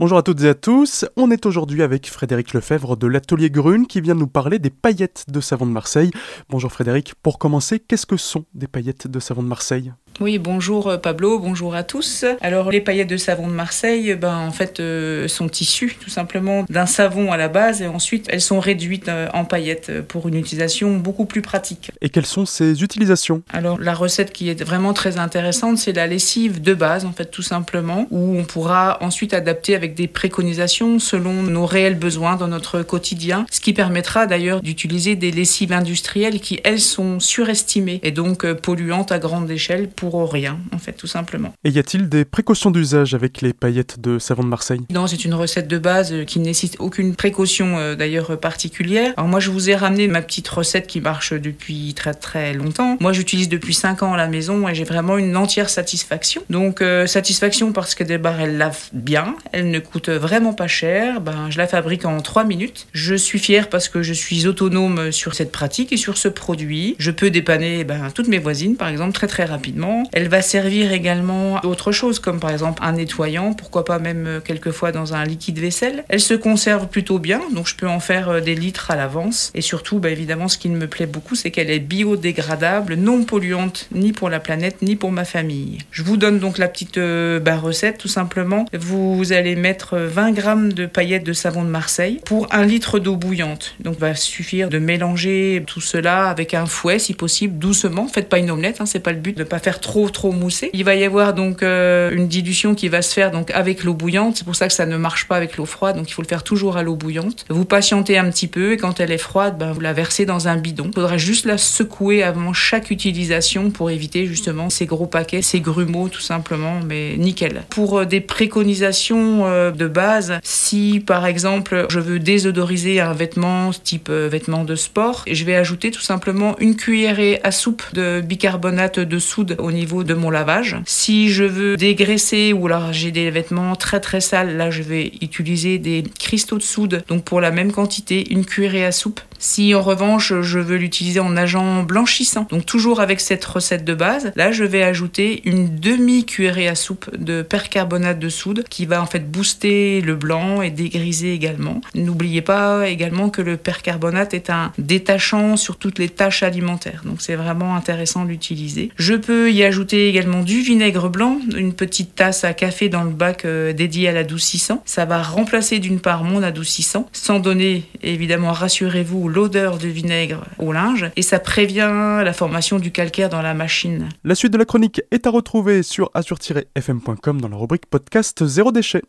Bonjour à toutes et à tous, on est aujourd'hui avec Frédéric Lefebvre de l'Atelier Grune qui vient nous parler des paillettes de savon de Marseille. Bonjour Frédéric, pour commencer, qu'est-ce que sont des paillettes de savon de Marseille? Oui, bonjour euh, Pablo, bonjour à tous. Alors les paillettes de savon de Marseille, ben en fait euh, sont issues tout simplement d'un savon à la base et ensuite elles sont réduites euh, en paillettes pour une utilisation beaucoup plus pratique. Et quelles sont ces utilisations? Alors la recette qui est vraiment très intéressante, c'est la lessive de base en fait tout simplement où on pourra ensuite adapter avec des préconisations selon nos réels besoins dans notre quotidien, ce qui permettra d'ailleurs d'utiliser des lessives industrielles qui elles sont surestimées et donc polluantes à grande échelle pour rien, en fait, tout simplement. Et y a-t-il des précautions d'usage avec les paillettes de savon de Marseille? Non, c'est une recette de base euh, qui ne nécessite aucune précaution euh, d'ailleurs euh, particulière. Alors moi, je vous ai ramené ma petite recette qui marche depuis très très longtemps. Moi, j'utilise depuis 5 ans à la maison et j'ai vraiment une entière satisfaction. Donc, satisfaction parce que des barres, elle lave bien, elle ne coûte vraiment pas cher. Ben, je la fabrique en 3 minutes. Je suis fière parce que je suis autonome sur cette pratique et sur ce produit. Je peux dépanner ben, toutes mes voisines, par exemple, très très rapidement. Elle va servir également d'autres choses, comme par exemple un nettoyant, pourquoi pas même euh, quelquefois dans un liquide vaisselle. Elle se conserve plutôt bien, donc je peux en faire euh, des litres à l'avance. Et surtout, bah, évidemment, ce qui me plaît beaucoup, c'est qu'elle est biodégradable, non polluante, ni pour la planète, ni pour ma famille. Je vous donne donc la petite euh, bah, recette, tout simplement. Vous allez mettre 20 grammes de paillettes de savon de Marseille pour un litre d'eau bouillante. Donc, va suffire de mélanger tout cela avec un fouet, si possible, doucement. Faites pas une omelette, hein, c'est pas le but de pas faire trop trop trop moussé. Il va y avoir donc euh, une dilution qui va se faire donc avec l'eau bouillante. C'est pour ça que ça ne marche pas avec l'eau froide. Donc il faut le faire toujours à l'eau bouillante. Vous patientez un petit peu et quand elle est froide, ben, vous la versez dans un bidon. Il faudra juste la secouer avant chaque utilisation pour éviter justement ces gros paquets, ces grumeaux tout simplement. Mais nickel. Pour euh, des préconisations euh, de base, si par exemple je veux désodoriser un vêtement type vêtement de sport, je vais ajouter tout simplement une cuillerée à soupe de bicarbonate de soude au niveau de mon lavage. Si je veux dégraisser ou alors j'ai des vêtements très très sales, là je vais utiliser des cristaux de soude. Donc pour la même quantité, une cuillerée à soupe si en revanche je veux l'utiliser en agent blanchissant, donc toujours avec cette recette de base, là je vais ajouter une demi cuillerée à soupe de percarbonate de soude qui va en fait booster le blanc et dégriser également. N'oubliez pas également que le percarbonate est un détachant sur toutes les tâches alimentaires, donc c'est vraiment intéressant d'utiliser. Je peux y ajouter également du vinaigre blanc, une petite tasse à café dans le bac euh, dédié à l'adoucissant. Ça va remplacer d'une part mon adoucissant, sans donner évidemment, rassurez-vous, l'odeur de vinaigre au linge et ça prévient la formation du calcaire dans la machine. La suite de la chronique est à retrouver sur assure-fm.com dans la rubrique podcast Zéro déchet.